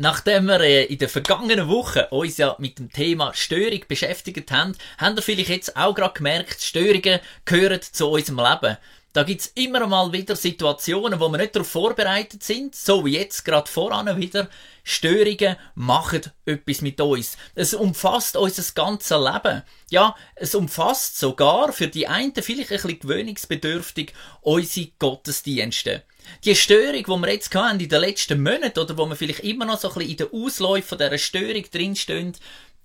Nachdem wir äh, in der vergangenen Woche uns ja mit dem Thema Störung beschäftigt haben, haben wir vielleicht jetzt auch gerade gemerkt, Störungen gehören zu unserem Leben. Da gibt's immer mal wieder Situationen, wo wir nicht darauf vorbereitet sind, so wie jetzt gerade voran wieder. Störungen machen etwas mit uns. Es umfasst unser ganzes Leben. Ja, es umfasst sogar für die einen vielleicht ein bisschen gewöhnungsbedürftig unsere Gottesdienste. Die Störung, die wir jetzt hatten in den letzten Monaten oder wo wir vielleicht immer noch so ein bisschen in den Ausläufen dieser Störung drinstehen,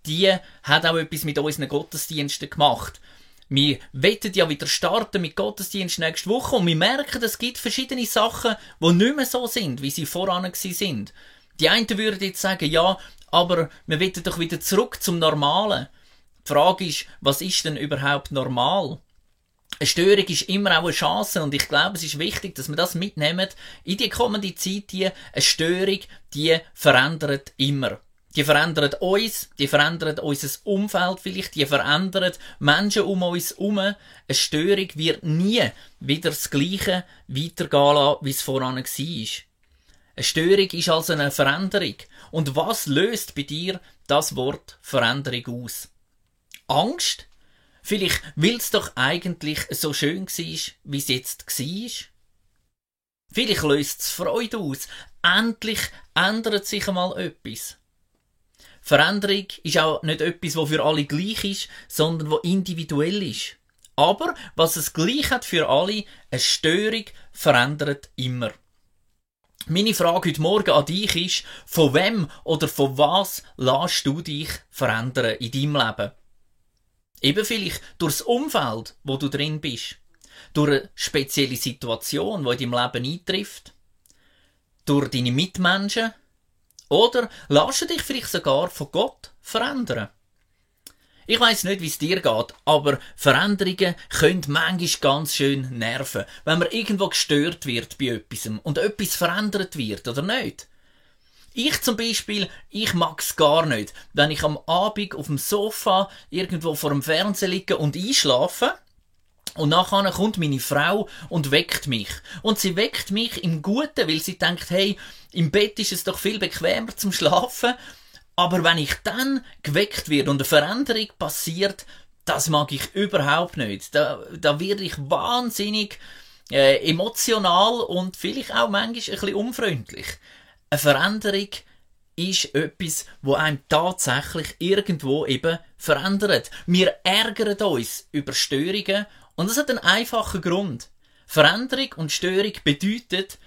die hat auch etwas mit unseren Gottesdiensten gemacht. Wir wettet ja wieder starten mit Gottesdienst nächste Woche und wir merken, es gibt verschiedene Sachen, die nicht mehr so sind, wie sie voran sind. Die einen würden jetzt sagen, ja, aber wir wettet doch wieder zurück zum Normalen. Die Frage ist, was ist denn überhaupt normal? Eine Störung ist immer auch eine Chance und ich glaube, es ist wichtig, dass wir das mitnehmen in die kommende Zeit. Die, eine Störung, die verändert immer. Die verändert uns, die verändert unser Umfeld vielleicht, die verändert Menschen um uns herum. Eine Störung wird nie wieder das Gleiche weitergehen lassen, wie es voran war. Eine Störung ist also eine Veränderung. Und was löst bei dir das Wort Veränderung aus? Angst? Vielleicht, weil es doch eigentlich so schön war, wie es jetzt war? Vielleicht löst es Freude aus. Endlich ändert sich einmal etwas. Veränderung ist auch nicht etwas, wo für alle gleich ist, sondern wo individuell ist. Aber was es gleich hat für alle, eine Störung verändert immer. Meine Frage heute Morgen an dich ist, von wem oder von was lässt du dich verändern in deinem Leben? Eben vielleicht durchs Umfeld, wo du drin bist. Durch eine spezielle Situation, die in deinem Leben eintrifft. Durch deine Mitmenschen, oder du dich vielleicht sogar von Gott verändern? Ich weiß nicht, wie es dir geht, aber Veränderungen können manchmal ganz schön nerven, wenn man irgendwo gestört wird bei etwas und etwas verändert wird, oder nicht? Ich zum Beispiel, ich mag's gar nicht, wenn ich am Abend auf dem Sofa irgendwo vor dem Fernseher liege und einschlafe und nachher kommt meine Frau und weckt mich. Und sie weckt mich im Guten, weil sie denkt, hey, im Bett ist es doch viel bequemer zum Schlafen. Aber wenn ich dann geweckt werde und eine Veränderung passiert, das mag ich überhaupt nicht. Da, da werde ich wahnsinnig äh, emotional und vielleicht auch manchmal ein bisschen unfreundlich. Eine Veränderung ist etwas, wo einem tatsächlich irgendwo eben verändert. Wir ärgern uns über Störungen und das hat einen einfachen Grund. Veränderung und Störung bedeutet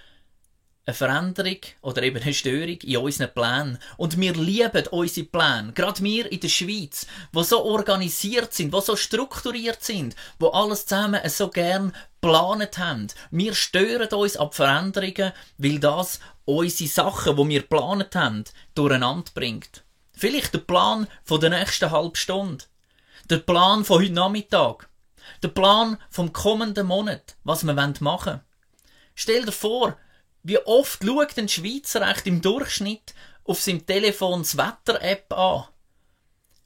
eine Veränderung oder eben eine Störung in unseren Plänen. Und wir lieben unsere Pläne. Gerade wir in der Schweiz, wo so organisiert sind, wo so strukturiert sind, wo alles zusammen so gern geplant haben. Wir stören uns ab Veränderungen, weil das unsere Sachen, wo wir geplant haben, durcheinander bringt. Vielleicht der Plan von der nächsten halben Stunde. Der Plan von heute Nachmittag. Der Plan vom kommenden Monat, was wir machen wollen. Stell dir vor, wie oft schaut ein Schweizer echt im Durchschnitt auf seinem Telefon das Wetter-App an?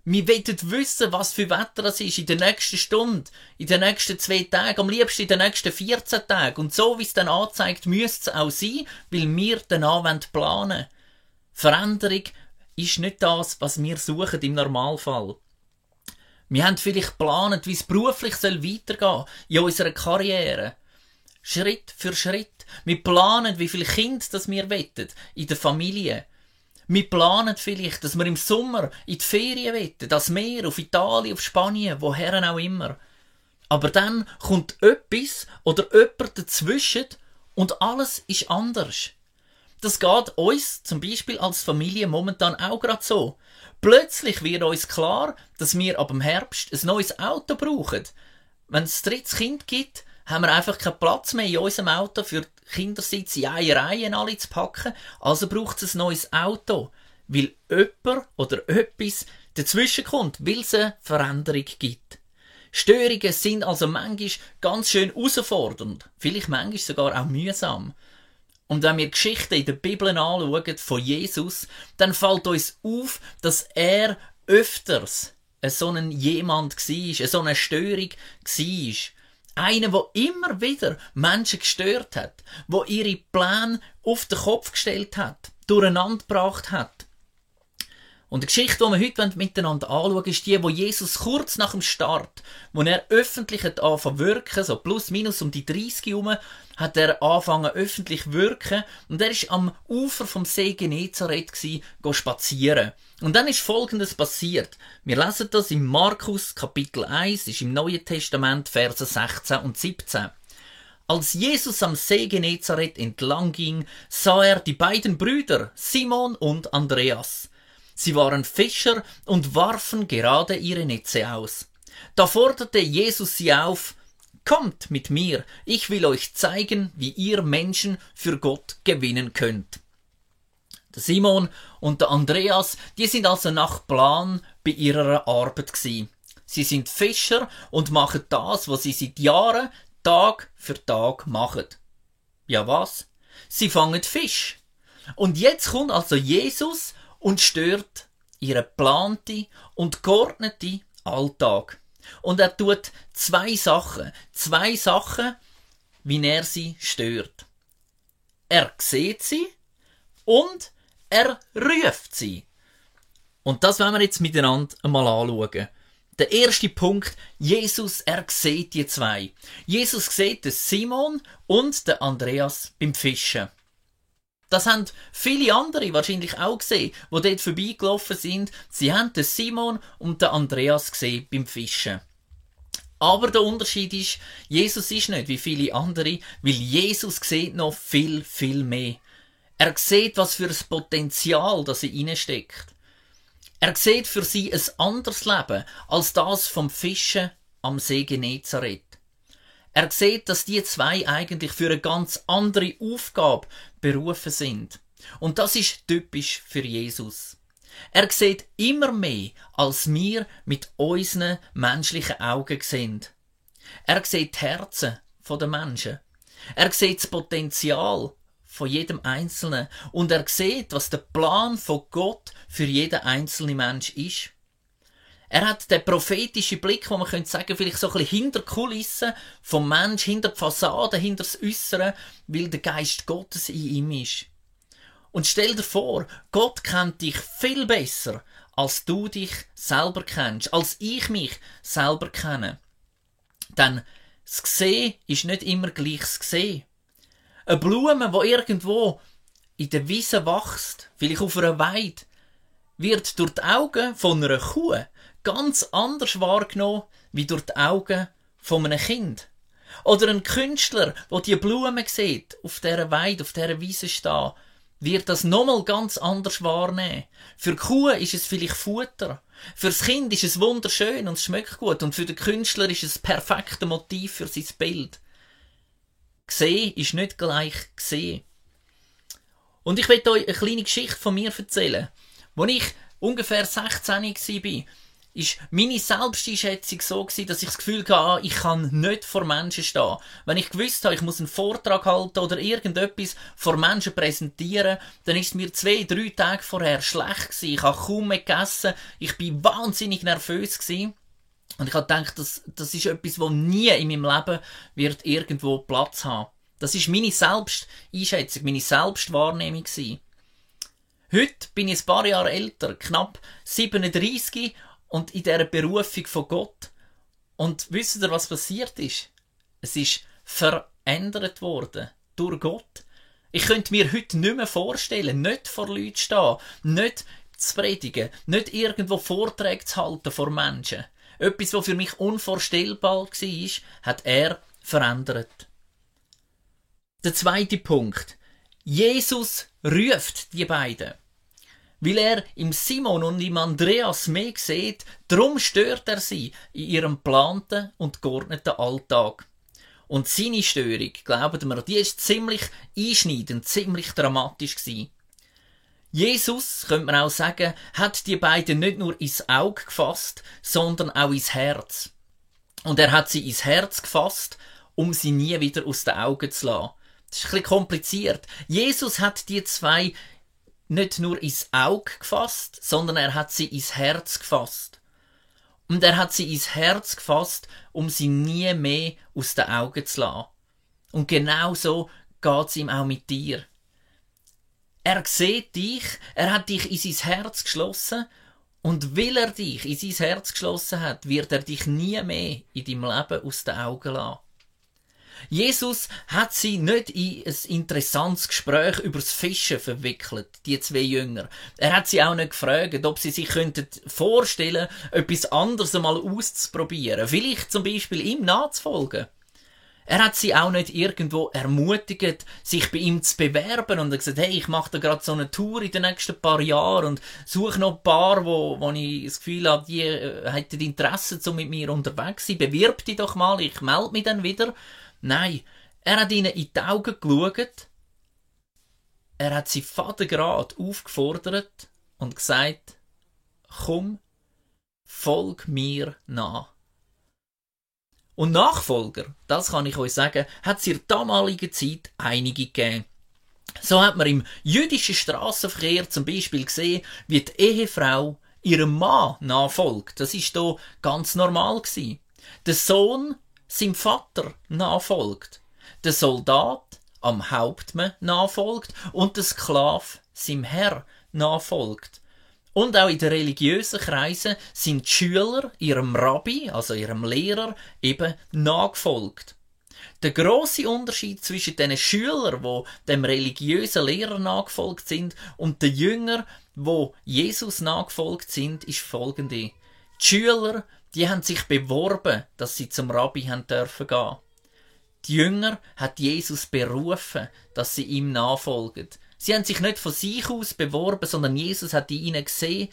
Wir wollen wissen, was für Wetter es ist in der nächsten Stunde, in den nächsten zwei Tagen, am liebsten in den nächsten 14 Tagen. Und so wie es dann anzeigt, müsste es auch sein, weil wir danach planen wollen. Veränderung ist nicht das, was wir suchen im Normalfall. Wir haben vielleicht geplant, wie es beruflich soll weitergehen in unserer Karriere. Schritt für Schritt. Wir planen, wie viele Kinder das wir wettet in der Familie. Wir planen vielleicht, dass wir im Sommer in die Ferien wetten, das Meer, auf Italien, auf Spanien, woher auch immer. Aber dann kommt etwas oder jemand dazwischen und alles ist anders. Das geht uns zum Beispiel als Familie momentan auch gerade so. Plötzlich wird uns klar, dass wir ab dem Herbst ein neues Auto brauchen. Wenn es drittes Kind gibt, haben wir einfach keinen Platz mehr in unserem Auto für Kindersitz in eine Reihe alle zu packen. Also braucht es ein neues Auto, weil jemand oder etwas dazwischen kommt, weil es eine Veränderung gibt. Störungen sind also manchmal ganz schön herausfordernd, vielleicht manchmal sogar auch mühsam. Und wenn wir Geschichten in der Bibel anschauen von Jesus, dann fällt uns auf, dass er öfters so ein jemand war, so eine Störung war. Einer, der immer wieder Menschen gestört hat, wo ihre Pläne auf den Kopf gestellt hat. durcheinander gebracht hat. Und die Geschichte, die wir heute miteinander anschauen, ist die, wo Jesus kurz nach dem Start, wo er öffentlich hat angefangen wirken, so plus minus um die 30 herum, hat er angefangen öffentlich wirken und er ist am Ufer vom See Genezareth gsi, spazieren. Und dann ist Folgendes passiert. Wir lesen das im Markus Kapitel 1, ist im Neuen Testament Verse 16 und 17. Als Jesus am See Genezareth entlang ging, sah er die beiden Brüder, Simon und Andreas. Sie waren Fischer und warfen gerade ihre Netze aus. Da forderte Jesus sie auf, Kommt mit mir, ich will euch zeigen, wie ihr Menschen für Gott gewinnen könnt. Der Simon und der Andreas, die sind also nach Plan bei ihrer Arbeit gsi. Sie sind Fischer und machen das, was sie seit Jahren Tag für Tag machen. Ja was? Sie fangen Fisch. Und jetzt kommt also Jesus und stört ihren plante und geordnete Alltag. Und er tut zwei Sachen, zwei Sachen, wie er sie stört. Er sieht sie und er ruft sie. Und das wollen wir jetzt miteinander einmal anschauen. Der erste Punkt, Jesus, er sieht die zwei. Jesus sieht den Simon und den Andreas beim Fischen. Das haben viele andere wahrscheinlich auch gesehen, wo dort vorbeigelaufen sind. Sie haben den Simon und den Andreas gesehen beim Fischen. Aber der Unterschied ist, Jesus ist nicht wie viele andere, weil Jesus sieht noch viel, viel mehr. Er sieht, was für ein Potenzial das in steckt. Er sieht für sie ein anderes Leben als das vom Fischen am See Genezareth. Er sieht, dass die zwei eigentlich für eine ganz andere Aufgabe berufen sind. Und das ist typisch für Jesus. Er sieht immer mehr, als wir mit unseren menschlichen Augen sehen. Er sieht die Herzen der Menschen. Er sieht das Potenzial von jedem Einzelnen und er sieht, was der Plan von Gott für jeden einzelnen Mensch ist. Er hat den prophetischen Blick, wo man könnte sagen, vielleicht so ein bisschen hinter Kulissen vom Mensch, hinter die Fassade, hinter das Äußere, weil der Geist Gottes in ihm ist. Und stell dir vor, Gott kennt dich viel besser, als du dich selber kennst, als ich mich selber kenne. Denn das Gesehen ist nicht immer gleich das Gesehen. Eine Blume, wo irgendwo in der Wiese wächst, vielleicht auf einer Weide, wird durch die Augen von einer Kuh ganz anders wahrgenommen wie durch die Augen von einem Kind. Oder ein Künstler, wo die Blumen sieht, auf dieser Weide, auf dieser Wiese stehen, wird das nochmal ganz anders wahrnehmen. Für die Kuh ist es vielleicht Futter. Für das Kind ist es wunderschön und es schmeckt gut. Und für den Künstler ist es das perfekte Motiv für sein Bild. Gesehen ist nicht gleich gesehen. Und ich will euch eine kleine Geschichte von mir erzählen. Als ich ungefähr 16 war, ist meine Selbsteinschätzung so dass ich das Gefühl hatte, ich kann nicht vor Menschen stehen. Wenn ich gewusst habe, ich muss einen Vortrag halten oder irgendetwas vor Menschen präsentieren, dann ist es mir zwei, drei Tage vorher schlecht. Ich habe kaum mehr gegessen. Ich bin wahnsinnig nervös gewesen. Und ich habe gedacht, das, das ist etwas, das nie in meinem Leben wird irgendwo Platz haben. Das ist meine Selbsteinschätzung, meine Selbstwahrnehmung gewesen. Heute bin ich ein paar Jahre älter, knapp 37 und in dieser Berufung von Gott. Und wisst ihr, was passiert ist? Es ist verändert worden durch Gott. Ich könnte mir heute nicht mehr vorstellen, nicht vor Leuten stehen, nicht zu predigen, nicht irgendwo Vorträge zu halten vor Menschen. Etwas, was für mich unvorstellbar war, hat er verändert. Der zweite Punkt. Jesus ruft die beiden. Weil er im Simon und im Andreas mehr sieht, drum stört er sie in ihrem planten und geordneten Alltag. Und seine Störung, glauben wir, die ist ziemlich einschneidend, ziemlich dramatisch gewesen. Jesus, könnte man auch sagen, hat die beiden nicht nur ins Auge gefasst, sondern auch ins Herz. Und er hat sie ins Herz gefasst, um sie nie wieder aus den Augen zu lassen. Das ist ein bisschen kompliziert. Jesus hat die zwei nicht nur ins Auge gefasst, sondern er hat sie ins Herz gefasst. Und er hat sie ins Herz gefasst, um sie nie mehr aus den Augen zu lassen. Und genau so geht's ihm auch mit dir. Er sieht dich, er hat dich in sein Herz geschlossen und weil er dich in sein Herz geschlossen hat, wird er dich nie mehr in deinem Leben aus den Augen lassen. Jesus hat sie nicht in ein interessantes Gespräch übers Fischen verwickelt, die zwei Jünger. Er hat sie auch nicht gefragt, ob sie sich könnten vorstellen, etwas anderes einmal auszuprobieren. Vielleicht zum Beispiel ihm nachzufolgen. Er hat sie auch nicht irgendwo ermutigt, sich bei ihm zu bewerben und er gesagt, hey, ich mache da gerade so eine Tour in den nächsten paar Jahren und suche noch ein paar, wo, wo ich das Gefühl habe, die äh, hätten Interesse, so mit mir unterwegs zu sein. Bewirb dich doch mal, ich melde mich dann wieder. Nein, er hat ihnen in die Augen geschaut, er hat sie fadengrad aufgefordert und gesagt, komm, folg mir nach. Und Nachfolger, das kann ich euch sagen, hat es in der damaligen Zeit einige gegeben. So hat man im jüdischen Straßenverkehr zum Beispiel gesehen, wie die Ehefrau ihrem Mann nachfolgt. Das ist hier ganz normal gewesen. Der Sohn seinem Vater nachfolgt. Der Soldat am Hauptmann nachfolgt und der Sklav seinem Herr nachfolgt. Und auch in den religiösen Kreisen sind die Schüler ihrem Rabbi, also ihrem Lehrer, eben nachgefolgt. Der große Unterschied zwischen den Schülern, wo dem religiösen Lehrer nachgefolgt sind, und den Jüngern, wo Jesus nachgefolgt sind, ist folgende: Die Schüler, die haben sich beworben, dass sie zum Rabbi haben dürfen gehen. Die Jünger hat Jesus berufen, dass sie ihm nachfolgen. Sie haben sich nicht von sich aus beworben, sondern Jesus hat in ihnen gesehen,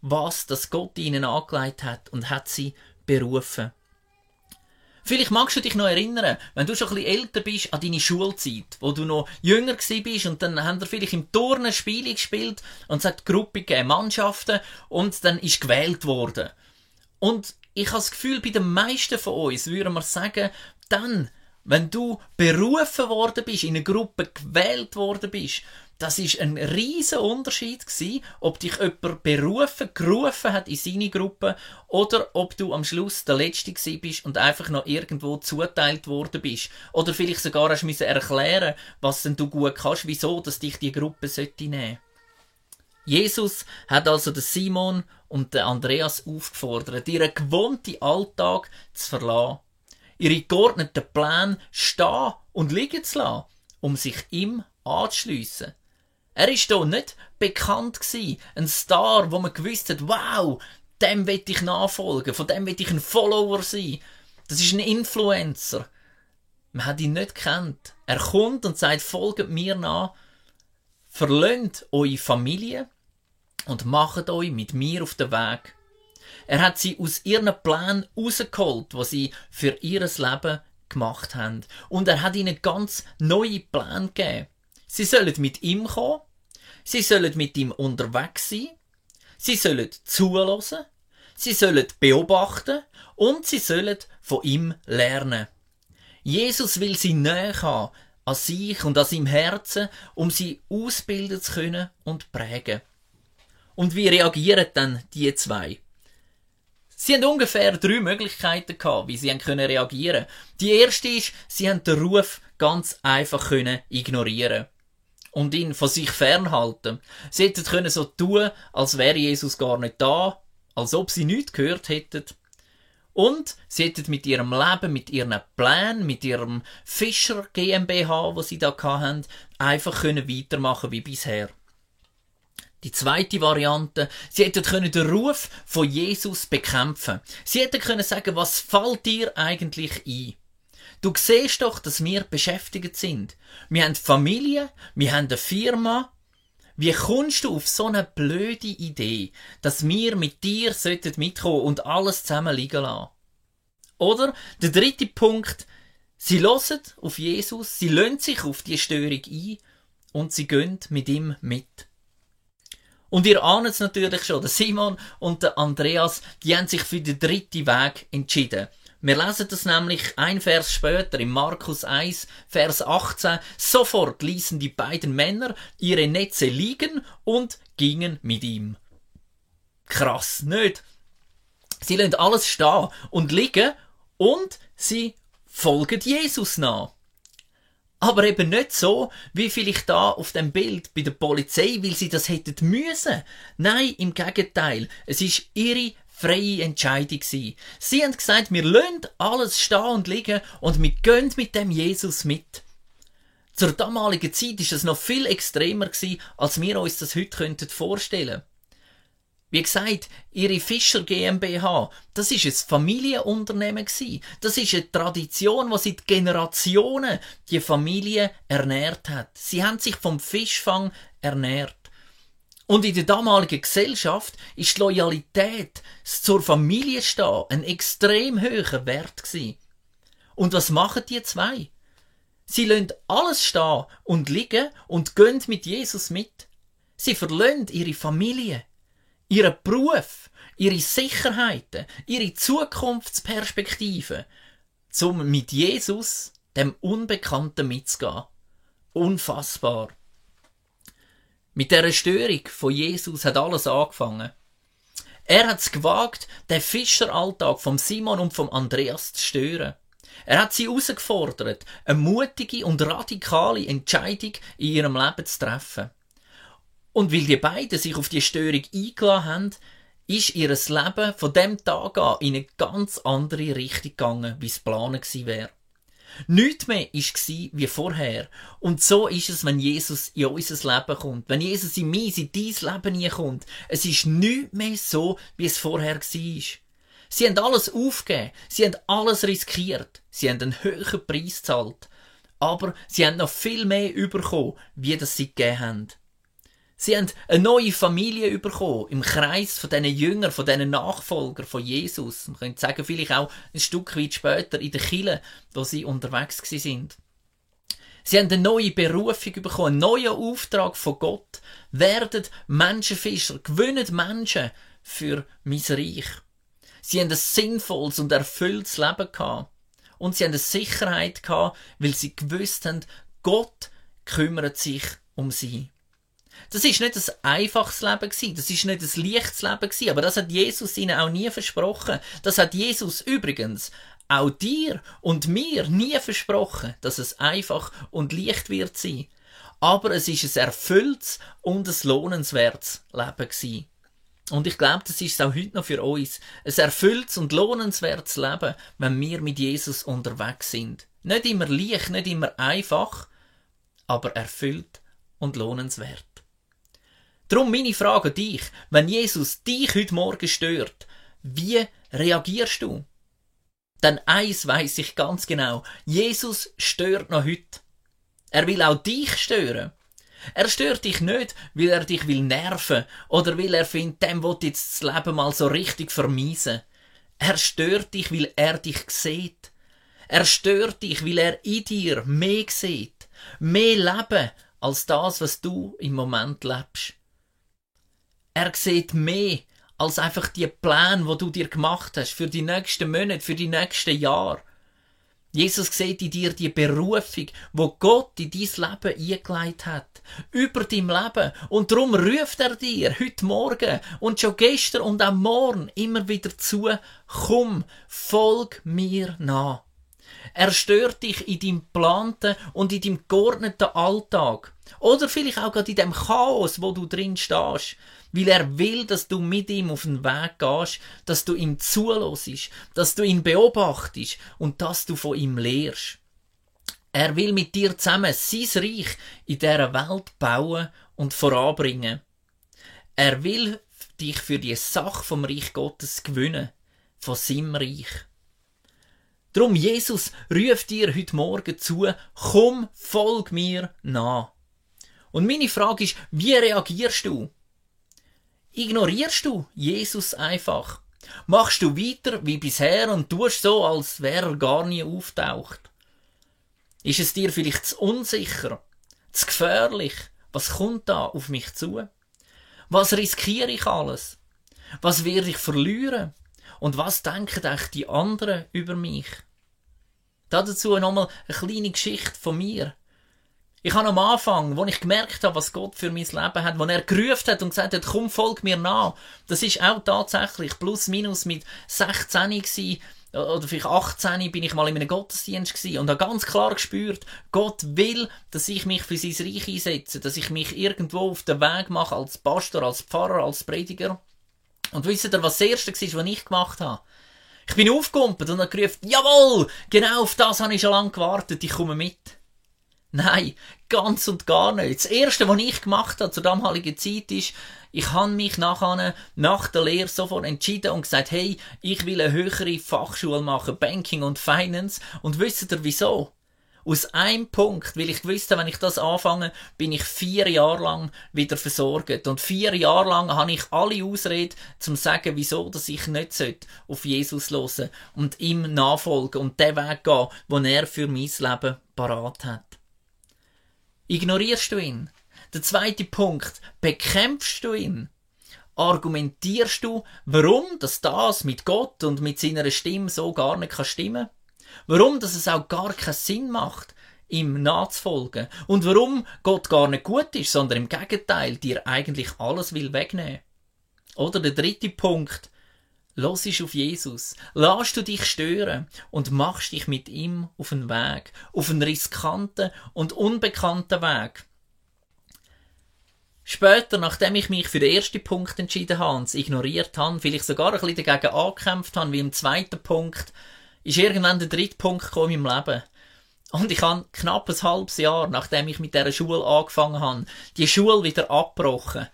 was das Gott ihnen angelegt hat und hat sie berufen. Vielleicht magst du dich noch erinnern, wenn du schon ein bisschen älter bist, an deine Schulzeit, wo du noch jünger bist und dann haben wir vielleicht im Turnen Spiele gespielt und es hat Gruppen gegeben, Mannschaften und dann ist gewählt worden. Und ich habe das Gefühl, bei den meisten von uns würden wir sagen, dann, wenn du berufen worden bist, in eine Gruppe gewählt worden bist, das ist ein riesen Unterschied gewesen, ob dich jemand berufen, gerufen hat in seine Gruppe oder ob du am Schluss der Letzte gewesen bist und einfach noch irgendwo zuteilt worden bist. Oder vielleicht sogar hast müssen erklären, was denn du gut kannst, wieso, dass dich die Gruppe sollte nehmen. Jesus hat also den Simon und den Andreas aufgefordert, ihren gewohnten Alltag zu verlassen, ihre geordneten Pläne stehen und liegen zu lassen, um sich ihm anzuschliessen. Er ist hier nicht bekannt gewesen, ein Star, wo man gewusst hat, wow, dem will ich nachfolgen, von dem will ich ein Follower sein. Das ist ein Influencer. Man hat ihn nicht kennt. Er kommt und sagt, folgt mir nach, verlöhnt eure Familie und macht euch mit mir auf den Weg. Er hat sie aus ihren Plänen rausgeholt, was sie für ihr Leben gemacht haben. Und er hat ihnen ganz neue Pläne gegeben. Sie sollen mit ihm kommen. Sie sollen mit ihm unterwegs sein. Sie sollen zulassen. Sie sollen beobachten. Und sie sollen von ihm lernen. Jesus will sie näher haben an sich und an seinem Herzen, um sie ausbilden zu können und prägen. Und wie reagieren dann die zwei? Sie haben ungefähr drei Möglichkeiten gehabt, wie sie können reagieren. Die erste ist, sie haben den Ruf ganz einfach können ignorieren und ihn von sich fernhalten. Sie hätten können so tun, als wäre Jesus gar nicht da, als ob sie nichts gehört hätten. Und sie hätten mit ihrem Leben, mit ihren Plänen, mit ihrem Fischer GmbH, wo sie da hatten, einfach können weitermachen wie bisher. Die zweite Variante, sie hätten können den Ruf von Jesus bekämpfen. Sie hätten können sagen, was fällt dir eigentlich ein? Du siehst doch, dass wir beschäftigt sind. Wir haben Familie, wir haben eine Firma. Wie kommst du auf so eine blöde Idee, dass wir mit dir sollten mitkommen und alles zusammen liegen lassen? Oder der dritte Punkt, sie hören auf Jesus, sie lösen sich auf die Störung ein und sie gehen mit ihm mit. Und ihr ahnt es natürlich schon, der Simon und der Andreas, die haben sich für den dritten Weg entschieden. Wir lesen das nämlich ein Vers später in Markus 1, Vers 18. Sofort ließen die beiden Männer ihre Netze liegen und gingen mit ihm. Krass, nicht? Sie lassen alles stehen und liegen und sie folgen Jesus nach. Aber eben nicht so, wie vielleicht da auf dem Bild bei der Polizei, weil sie das hätten müssen. Nein, im Gegenteil. Es ist ihre freie Entscheidung gewesen. Sie haben gesagt, wir lassen alles stehen und liegen und wir gehen mit dem Jesus mit. Zur damaligen Zeit ist es noch viel extremer gewesen, als wir uns das heute vorstellen könnten. Wie gesagt, ihre Fischer GmbH, das ist ein Familienunternehmen gewesen. Das ist eine Tradition, die seit Generationen die Familie ernährt hat. Sie haben sich vom Fischfang ernährt. Und in der damaligen Gesellschaft ist die Loyalität zur Familie stehen ein extrem hoher Wert gewesen. Und was machen die zwei? Sie lassen alles stehen und liegen und gehen mit Jesus mit. Sie verlassen ihre Familie ihren Beruf, ihre Sicherheiten, ihre Zukunftsperspektiven, um mit Jesus, dem Unbekannten, mitzugehen. Unfassbar. Mit der Störung von Jesus hat alles angefangen. Er hat es gewagt, den Fischeralltag vom Simon und vom Andreas zu stören. Er hat sie herausgefordert, eine mutige und radikale Entscheidung in ihrem Leben zu treffen. Und weil die beiden sich auf die Störung eingeladen haben, ist ihr Leben von dem Tag an in eine ganz andere Richtung gegangen, wie es geplant gewesen wäre. Nichts mehr war wie vorher. Und so ist es, wenn Jesus in unser Leben kommt. Wenn Jesus in mein, in dein Leben kommt. Es ist nichts mehr so, wie es vorher war. Sie haben alles aufgegeben. Sie haben alles riskiert. Sie haben einen höheren Preis gezahlt. Aber sie haben noch viel mehr bekommen, wie das sie gegeben haben. Sie haben eine neue Familie bekommen, im Kreis von diesen Jüngern, von diesen Nachfolgern von Jesus. Man könnte sagen, vielleicht auch ein Stück weit später in der Kille, wo sie unterwegs sind. Sie haben eine neue Berufung bekommen, einen neuen Auftrag von Gott, werden Menschenfischer, gewinnen Menschen für mein Reich. Sie haben ein sinnvolles und erfülltes Leben gehabt. Und sie haben eine Sicherheit gehabt, weil sie gewusst haben, Gott kümmert sich um sie. Das ist nicht ein einfaches Leben gewesen, das ist nicht ein leichtes Leben gewesen, aber das hat Jesus ihnen auch nie versprochen. Das hat Jesus übrigens auch dir und mir nie versprochen, dass es einfach und leicht wird sein. Aber es ist ein erfülltes und ein lohnenswertes Leben gewesen. Und ich glaube, das ist es auch heute noch für uns. Ein erfülltes und lohnenswertes Leben, wenn wir mit Jesus unterwegs sind. Nicht immer leicht, nicht immer einfach, aber erfüllt und lohnenswert. Drum meine Frage an dich, wenn Jesus dich heute Morgen stört, wie reagierst du? Denn eins weiß ich ganz genau, Jesus stört noch heute. Er will auch dich stören. Er stört dich nicht, weil er dich will nerven oder weil er findet, dem wird jetzt das Leben mal so richtig vermiesen. Er stört dich, weil er dich sieht. Er stört dich, weil er in dir mehr sieht, mehr Leben als das, was du im Moment lebst. Er sieht mehr als einfach die Pläne, wo du dir gemacht hast für die nächsten Monate, für die nächsten Jahre. Jesus sieht in dir die Berufung, wo Gott in dein Leben eingeleitet hat. Über dein Leben. Und darum ruft er dir heute Morgen und schon gestern und am Morgen immer wieder zu, komm, folg mir nach. Er stört dich in deinem geplanten und in deinem geordneten Alltag. Oder vielleicht auch gerade in dem Chaos, wo du drin stehst weil er will, dass du mit ihm auf den Weg gehst, dass du ihm zulässt, dass du ihn beobachtest und dass du von ihm lehrst. Er will mit dir zusammen sein Reich in dieser Welt bauen und voranbringen. Er will dich für die Sache vom Reich Gottes gewinnen, von seinem Reich. Drum Jesus ruft dir heute Morgen zu, komm, folg mir nach. Und meine Frage ist, wie reagierst du? Ignorierst du Jesus einfach? Machst du weiter wie bisher und tust so, als wäre er gar nie auftaucht? Ist es dir vielleicht zu unsicher, zu gefährlich? Was kommt da auf mich zu? Was riskiere ich alles? Was werde ich verlieren? Und was denken echt die anderen über mich? Dazu nochmal eine kleine Geschichte von mir. Ich habe am Anfang, wo ich gemerkt habe, was Gott für mein Leben hat, wo er gerufen hat und gesagt hat, komm, folg mir nach. Das ist auch tatsächlich plus minus mit 16 gewesen, oder vielleicht 18 bin ich mal in einem Gottesdienst gewesen und habe ganz klar gespürt, Gott will, dass ich mich für sein Reich einsetze, dass ich mich irgendwo auf den Weg mache als Pastor, als Pfarrer, als Prediger. Und wisst ihr, was das Erste war, was ich gemacht habe? Ich bin aufgekumpelt und habe gerufen, jawohl, genau auf das habe ich schon lange gewartet, ich komme mit. Nein, ganz und gar nicht. Das Erste, was ich gemacht habe zur damaligen Zeit, ist, ich habe mich nachher, nach der Lehre sofort entschieden und gesagt, hey, ich will eine höhere Fachschule machen, Banking und Finance. Und wisst ihr wieso? Aus einem Punkt, weil ich wusste, wenn ich das anfange, bin ich vier Jahre lang wieder versorgt. Und vier Jahre lang habe ich alle Ausreden, zum zu sagen, wieso, dass ich nicht auf Jesus hören und ihm nachfolgen und den Weg gehen, den er für mein Leben parat hat. Ignorierst du ihn? Der zweite Punkt, bekämpfst du ihn? Argumentierst du, warum dass das mit Gott und mit seiner Stimme so gar nicht kann stimmen? Warum dass es auch gar keinen Sinn macht, ihm nachzufolgen? Und warum Gott gar nicht gut ist, sondern im Gegenteil dir eigentlich alles will wegnehmen? Oder der dritte Punkt, Los auf Jesus. Lass du dich stören und machst dich mit ihm auf einen Weg. Auf einen riskanten und unbekannten Weg. Später, nachdem ich mich für den ersten Punkt entschieden habe es ignoriert habe, vielleicht sogar ein bisschen dagegen angekämpft habe, wie im zweiten Punkt, ist irgendwann der dritte Punkt gekommen in meinem Leben. Und ich habe knapp ein halbes Jahr, nachdem ich mit dieser Schule angefangen habe, die Schule wieder abgebrochen.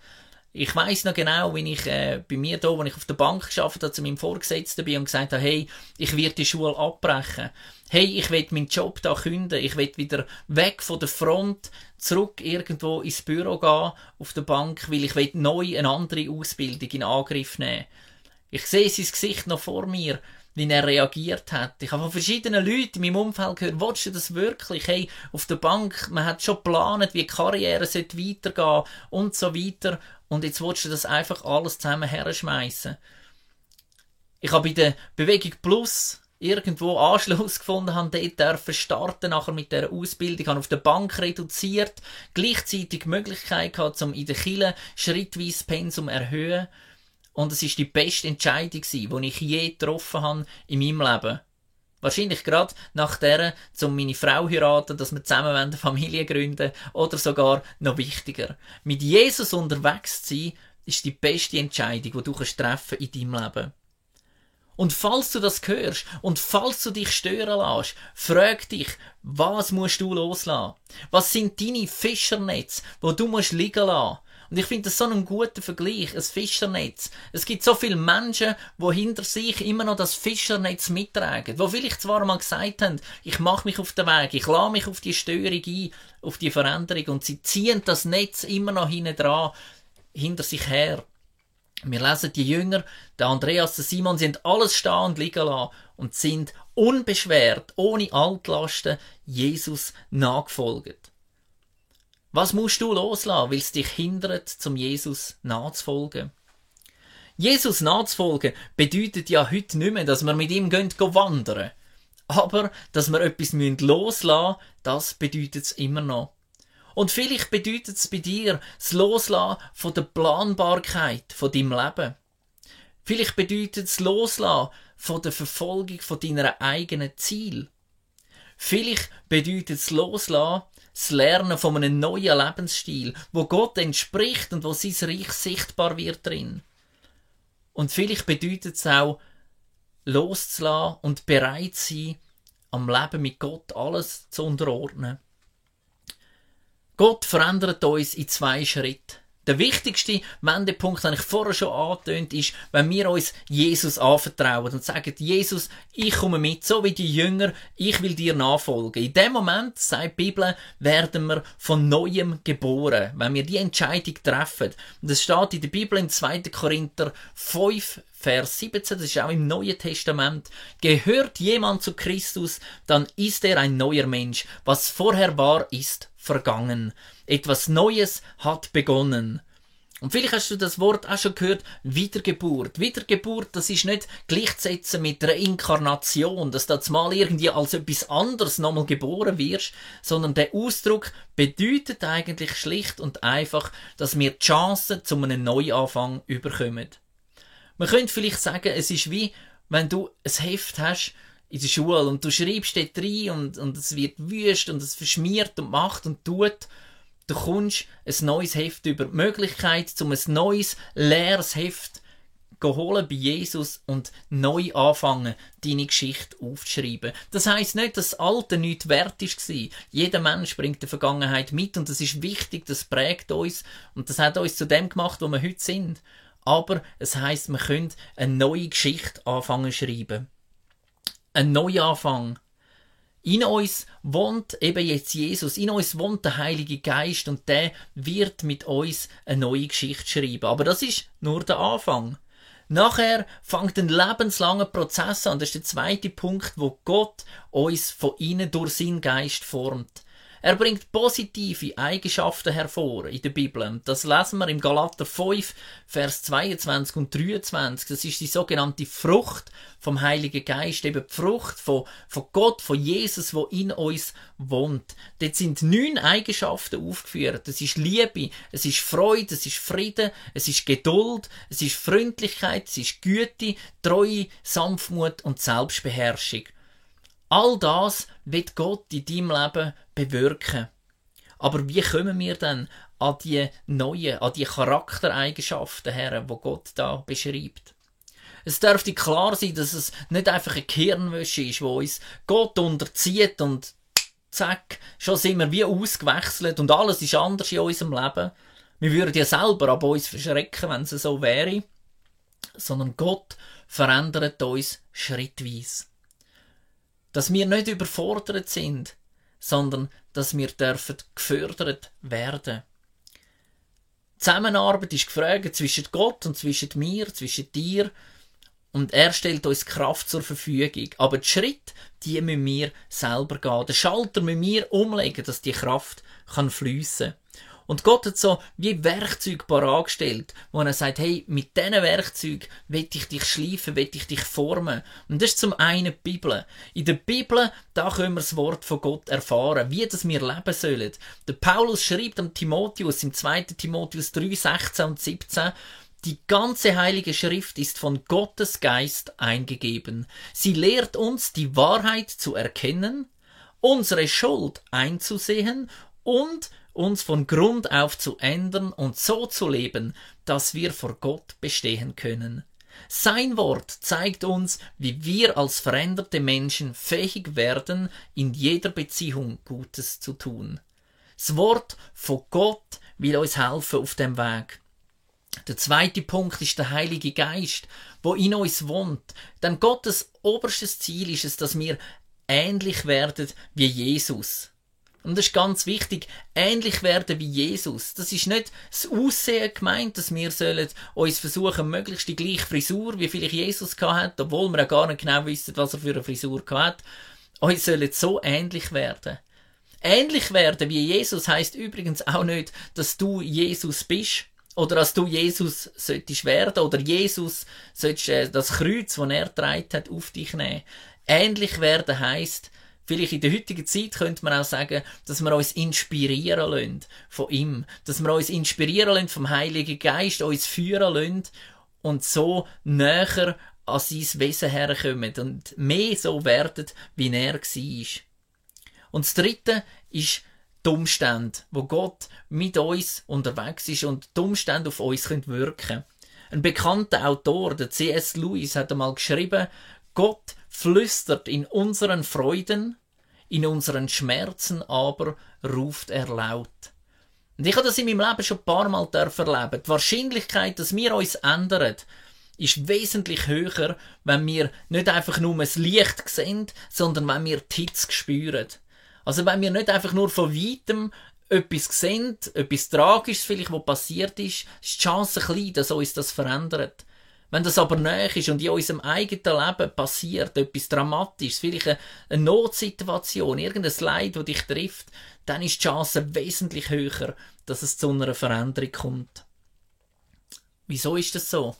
Ich weiß noch genau, wenn ich äh, bei mir da, wo ich auf der Bank geschafft habe, zu meinem Vorgesetzten bin und gesagt habe, hey, ich werde die Schule abbrechen. Hey, ich will meinen Job da künden. Ich will wieder weg von der Front, zurück irgendwo ins Büro gehen, auf der Bank, weil ich will neu eine andere Ausbildung in Angriff nehmen. Ich sehe sein Gesicht noch vor mir wie er reagiert hat. Ich habe von verschiedenen Leuten in meinem Umfeld gehört, willst du das wirklich? Hey, auf der Bank, man hat schon geplant, wie die Karriere sollte weitergehen und so weiter. Und jetzt willst du das einfach alles zusammen herschmeißen. Ich habe bei der Bewegung Plus irgendwo Anschluss gefunden, habe dort dürfen starten, nachher mit der Ausbildung, habe auf der Bank reduziert, gleichzeitig die Möglichkeit gehabt, um in der Kille schrittweise Pensum erhöhen und es ist die beste Entscheidung die ich je getroffen habe in meinem Leben. Wahrscheinlich gerade nach der, um meine Frau heiraten, dass wir zusammen eine Familie gründen oder sogar noch wichtiger. Mit Jesus unterwegs zu sein, ist die beste Entscheidung, die du kannst treffen in deinem Leben. Und falls du das hörst und falls du dich stören lässt, frag dich, was musst du loslassen? Was sind deine Fischernetze, wo du musst liegen lassen? Und ich finde das so ein guter Vergleich, ein Fischernetz. Es gibt so viele Menschen, die hinter sich immer noch das Fischernetz mittragen, wo vielleicht zwar mal gesagt haben, ich mache mich auf den Weg, ich lade mich auf die Störung ein, auf die Veränderung und sie ziehen das Netz immer noch hinten dran, hinter sich her. Wir lesen die Jünger, der Andreas, der Simon, sind alles stehen und liegen lassen und sind unbeschwert, ohne Altlasten, Jesus nachgefolgt. Was musst du loslassen, weil es dich hindert, zum Jesus nachzufolgen? Jesus nachzufolgen bedeutet ja heute nicht mehr, dass wir mit ihm gehen, gehen wandern. Aber, dass wir etwas loslassen müssen, das bedeutet es immer noch. Und vielleicht bedeutet es bei dir das Loslassen von der Planbarkeit von deinem Leben. Vielleicht bedeutet es Loslassen von der Verfolgung von deiner eigenen Ziel. Vielleicht bedeutet es Loslassen das Lernen von einem neuen Lebensstil, wo Gott entspricht und wo sein Reich sichtbar wird drin. Und vielleicht bedeutet es auch, loszulassen und bereit sein, am Leben mit Gott alles zu unterordnen. Gott verändert uns in zwei Schritten. Der wichtigste Wendepunkt, den ich vorher schon angetönt, ist, wenn wir uns Jesus anvertrauen und sagen, Jesus, ich komme mit, so wie die Jünger, ich will dir nachfolgen. In dem Moment, sagt die Bibel, werden wir von Neuem geboren, wenn wir die Entscheidung treffen. Und das steht in der Bibel in 2. Korinther 5, Vers 17, das ist auch im Neuen Testament. Gehört jemand zu Christus, dann ist er ein neuer Mensch. Was vorher war, ist vergangen. Etwas Neues hat begonnen. Und vielleicht hast du das Wort auch schon gehört, Wiedergeburt. Wiedergeburt, das ist nicht gleichzusetzen mit einer Inkarnation, dass du mal irgendwie als etwas anderes nochmal geboren wirst, sondern der Ausdruck bedeutet eigentlich schlicht und einfach, dass wir die Chance zu einem Neuanfang überkommen. Man könnte vielleicht sagen, es ist wie wenn du ein Heft hast in der Schule und du schreibst dort rein und, und es wird wüst und es verschmiert und macht und tut, du kommst ein neues Heft über die Möglichkeit, um ein neues, leeres Heft holen bei Jesus und neu anfangen, deine Geschichte aufzuschreiben. Das heißt nicht, dass das Alte nicht wert war. Jeder Mensch bringt die Vergangenheit mit und das ist wichtig, das prägt uns und das hat uns zu dem gemacht, wo wir heute sind. Aber es heißt, wir können eine neue Geschichte anfangen zu schreiben. Ein Neuanfang. In uns wohnt eben jetzt Jesus, in uns wohnt der Heilige Geist und der wird mit uns eine neue Geschichte schreiben. Aber das ist nur der Anfang. Nachher fängt ein lebenslanger Prozess an. Das ist der zweite Punkt, wo Gott uns von innen durch seinen Geist formt. Er bringt positive Eigenschaften hervor in der Bibel. Das lesen wir im Galater 5, Vers 22 und 23. Das ist die sogenannte Frucht vom Heiligen Geist, eben die Frucht von, von Gott, von Jesus, wo in uns wohnt. Dort sind neun Eigenschaften aufgeführt. Es ist Liebe, es ist Freude, es ist Frieden, es ist Geduld, es ist Freundlichkeit, es ist Güte, Treue, Sanftmut und Selbstbeherrschung. All das wird Gott in deinem Leben bewirken. Aber wie kommen wir dann an die neuen, an die Charaktereigenschaften her, wo Gott da beschreibt? Es dürfte klar sein, dass es nicht einfach eine Gehirnwäsche ist, wo uns Gott unterzieht und zack, schon sind wir wie ausgewechselt und alles ist anders in unserem Leben. Wir würden ja selber ab uns verschrecken, wenn es so wäre. Sondern Gott verändert uns schrittweise dass wir nicht überfordert sind, sondern dass wir dürfen gefördert werden. Zusammenarbeit ist gefragt zwischen Gott und zwischen mir, zwischen dir und er stellt uns Kraft zur Verfügung. Aber die Schritte, die müssen wir selber gehen. Den Schalter müssen wir umlegen, dass die Kraft kann fließen. Und Gott hat so wie Werkzeug parat gestellt, wo er sagt, hey, mit diesen Werkzeug will ich dich schleifen, will ich dich formen. Und das ist zum einen die Bibel. In der Bibel, da können wir das Wort von Gott erfahren, wie das wir leben sollen. Der Paulus schreibt am Timotheus im 2. Timotheus 3, 16 und 17, die ganze heilige Schrift ist von Gottes Geist eingegeben. Sie lehrt uns, die Wahrheit zu erkennen, unsere Schuld einzusehen und uns von Grund auf zu ändern und so zu leben, dass wir vor Gott bestehen können. Sein Wort zeigt uns, wie wir als veränderte Menschen fähig werden, in jeder Beziehung Gutes zu tun. Das Wort von Gott will uns helfen auf dem Weg. Der zweite Punkt ist der Heilige Geist, wo in uns wohnt. Denn Gottes oberstes Ziel ist es, dass wir ähnlich werden wie Jesus. Und das ist ganz wichtig, ähnlich werden wie Jesus. Das ist nicht das Aussehen gemeint, dass wir sollen uns versuchen, möglichst die gleiche Frisur, wie vielleicht Jesus hat, obwohl wir ja gar nicht genau wissen, was er für eine Frisur hat. Uns sollen so ähnlich werden. Ähnlich werden wie Jesus heißt übrigens auch nicht, dass du Jesus bist oder dass du Jesus solltest werden oder Jesus solltest äh, das Kreuz, das er getragen hat, auf dich nehmen. Ähnlich werden heißt, Vielleicht in der heutigen Zeit könnte man auch sagen, dass wir uns inspirieren lassen von ihm. Dass wir uns inspirieren lassen vom Heiligen Geist, uns führen lassen und so näher an sein Wesen herkommen und mehr so werden, wie er war. Und das Dritte ist die Umstände, wo Gott mit uns unterwegs ist und die Umstände auf uns wirken können. Ein bekannter Autor, der C.S. Lewis, hat einmal geschrieben, Gott flüstert in unseren Freuden, in unseren Schmerzen aber ruft er laut. Und ich habe das in meinem Leben schon ein paar Mal erleben. Die Wahrscheinlichkeit, dass wir uns ändern, ist wesentlich höher, wenn wir nicht einfach nur das Licht sehen, sondern wenn wir die Hitze spüren. Also wenn wir nicht einfach nur von weitem etwas sehen, etwas Tragisches vielleicht, was passiert ist, ist die Chance klein, dass uns das verändert. Wenn das aber näher ist und in unserem eigenen Leben passiert etwas Dramatisches, vielleicht eine Notsituation, irgendein Leid, das dich trifft, dann ist die Chance wesentlich höher, dass es zu einer Veränderung kommt. Wieso ist das so?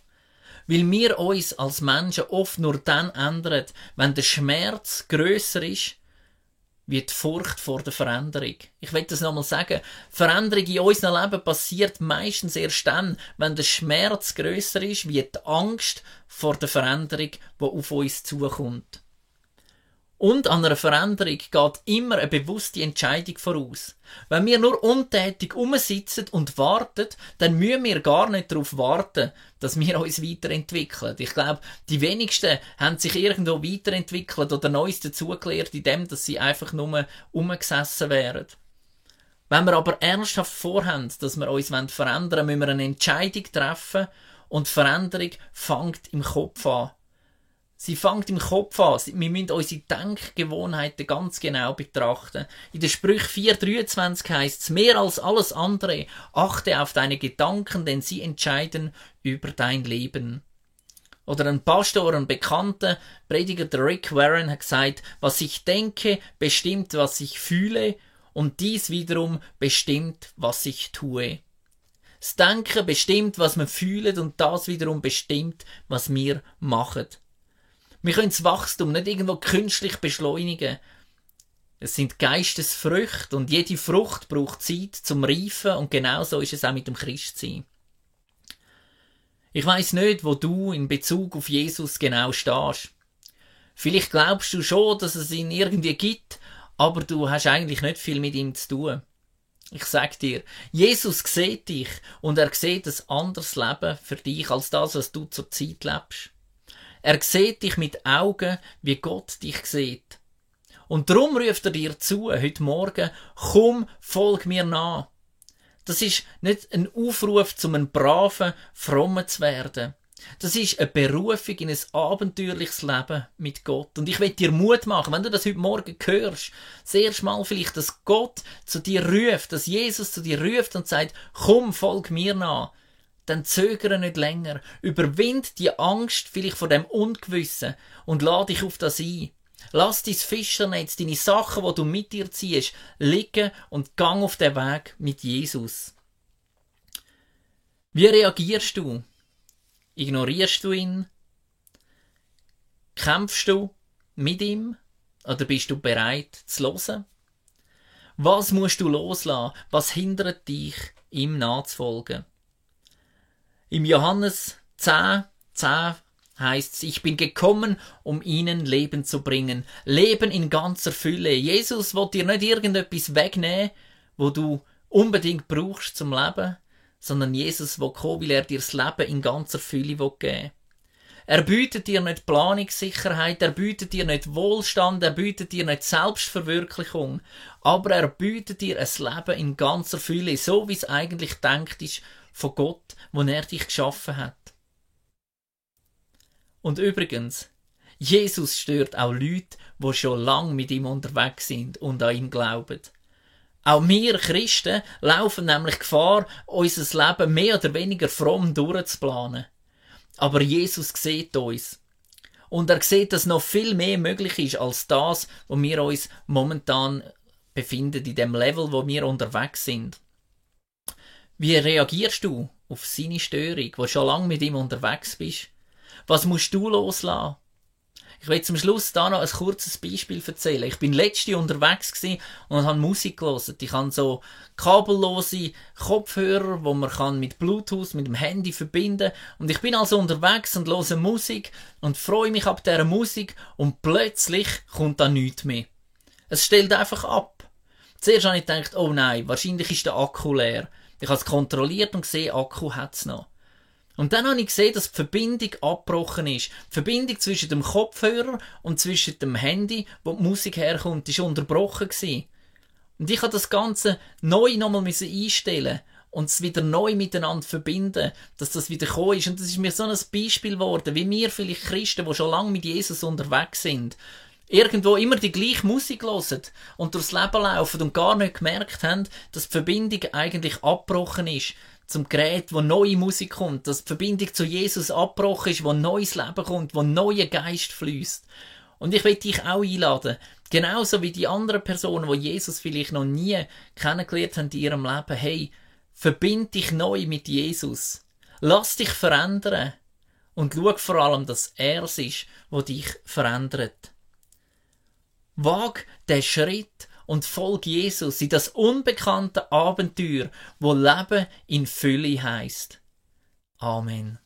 Weil wir uns als Menschen oft nur dann ändern, wenn der Schmerz größer ist wie die Furcht vor der Veränderung. Ich will das nochmal sagen. Veränderung in unserem Leben passiert meistens erst dann, wenn der Schmerz größer ist, wie die Angst vor der Veränderung, die auf uns zukommt. Und an einer Veränderung geht immer eine bewusste Entscheidung voraus. Wenn wir nur untätig umsitzen und warten, dann müssen wir gar nicht darauf warten, dass wir uns weiterentwickeln. Ich glaube, die wenigsten haben sich irgendwo weiterentwickelt oder Neues dazugelernt, indem dass sie einfach nur umgesessen wären. Wenn wir aber ernsthaft vorhaben, dass wir uns verändern wollen, müssen wir eine Entscheidung treffen und Veränderung fängt im Kopf an. Sie fängt im Kopf an. Wir müssen unsere Denkgewohnheiten ganz genau betrachten. In der Sprüch 4,23 heißt es, mehr als alles andere, achte auf deine Gedanken, denn sie entscheiden über dein Leben. Oder ein Pastor, ein bekannter Prediger, Rick Warren, hat gesagt, was ich denke, bestimmt, was ich fühle, und dies wiederum bestimmt, was ich tue. Das Denken bestimmt, was wir fühlen, und das wiederum bestimmt, was wir machen. Wir können das Wachstum nicht irgendwo künstlich beschleunigen. Es sind Geistesfrüchte und jede Frucht braucht Zeit zum Reifen und genauso ist es auch mit dem Christsein. Ich weiß nicht, wo du in Bezug auf Jesus genau stehst. Vielleicht glaubst du schon, dass es ihn irgendwie gibt, aber du hast eigentlich nicht viel mit ihm zu tun. Ich sag dir, Jesus sieht dich und er sieht ein anderes Leben für dich als das, was du zur Zeit lebst. Er sieht dich mit Augen, wie Gott dich sieht. Und darum ruft er dir zu, heute Morgen, komm, folg mir nach. Das ist nicht ein Aufruf, zum ein braven, frommen zu werden. Das ist eine Berufung in ein abenteuerliches Leben mit Gott. Und ich will dir Mut machen, wenn du das heute Morgen hörst, sehr erste Mal vielleicht, dass Gott zu dir ruft, dass Jesus zu dir ruft und sagt, komm, folg mir nach dann zögere nicht länger. Überwind die Angst vielleicht vor dem Ungewissen und lade dich auf das ein. Lass dein Fischernetz, deine Sachen, wo du mit dir ziehst, liegen und gang auf den Weg mit Jesus. Wie reagierst du? Ignorierst du ihn? Kämpfst du mit ihm? Oder bist du bereit zu hören? Was musst du loslassen? Was hindert dich, ihm nachzufolgen? Im Johannes 10, 10 heißt es, ich bin gekommen, um ihnen Leben zu bringen. Leben in ganzer Fülle. Jesus will dir nicht irgendetwas wegnehmen, wo du unbedingt brauchst zum Leben, sondern Jesus will kommen, weil er dir das Leben in ganzer Fülle geben will. Er bietet dir nicht Planungssicherheit, er bietet dir nicht Wohlstand, er bietet dir nicht Selbstverwirklichung, aber er bietet dir ein Leben in ganzer Fülle, so wie es eigentlich denkt ist von Gott, wo er dich geschaffen hat. Und übrigens, Jesus stört auch Leute, wo schon lang mit ihm unterwegs sind und an ihn glauben. Auch wir Christen laufen nämlich Gefahr, unser Leben mehr oder weniger fromm durchzuplanen. Aber Jesus sieht uns. Und er sieht, dass noch viel mehr möglich ist als das, wo wir uns momentan befinden, in dem Level, wo wir unterwegs sind. Wie reagierst du auf seine Störung, wo schon lange mit ihm unterwegs bist? Was musst du loslassen? Ich will zum Schluss da noch ein kurzes Beispiel erzählen. Ich bin letzte unterwegs und habe Musik gelesen. Ich habe so kabellose Kopfhörer, wo man kann mit Bluetooth, mit dem Handy verbinden. Und ich bin also unterwegs und höre Musik und freue mich ab dieser Musik und plötzlich kommt da nichts mehr. Es stellt einfach ab. Zuerst habe ich gedacht, oh nein, wahrscheinlich ist der Akku leer. Ich habe es kontrolliert und gesehen, Akku hat es noch. Und dann habe ich gesehen, dass die Verbindung abgebrochen ist. Die Verbindung zwischen dem Kopfhörer und zwischen dem Handy, wo die Musik herkommt, ist unterbrochen gewesen. Und ich habe das Ganze neu nochmal einstellen und es wieder neu miteinander verbinden, dass das wieder gekommen ist. Und das ist mir so ein Beispiel geworden, wie wir vielleicht Christen, die schon lange mit Jesus unterwegs sind, irgendwo immer die gleiche Musik hören und durchs Leben laufen und gar nicht gemerkt haben, dass die Verbindung eigentlich abgebrochen ist zum Gerät, wo neue Musik kommt, dass die Verbindung zu Jesus abgebrochen ist, wo neues Leben kommt, wo neuer Geist fließt. Und ich will dich auch einladen, genauso wie die anderen Personen, wo Jesus vielleicht noch nie kennengelernt haben in ihrem Leben, hey, verbind dich neu mit Jesus. Lass dich verändern. Und schau vor allem, dass er es ist, wo dich verändert. Wag den Schritt und folg Jesus in das unbekannte Abenteuer, wo Leben in Fülle heißt. Amen.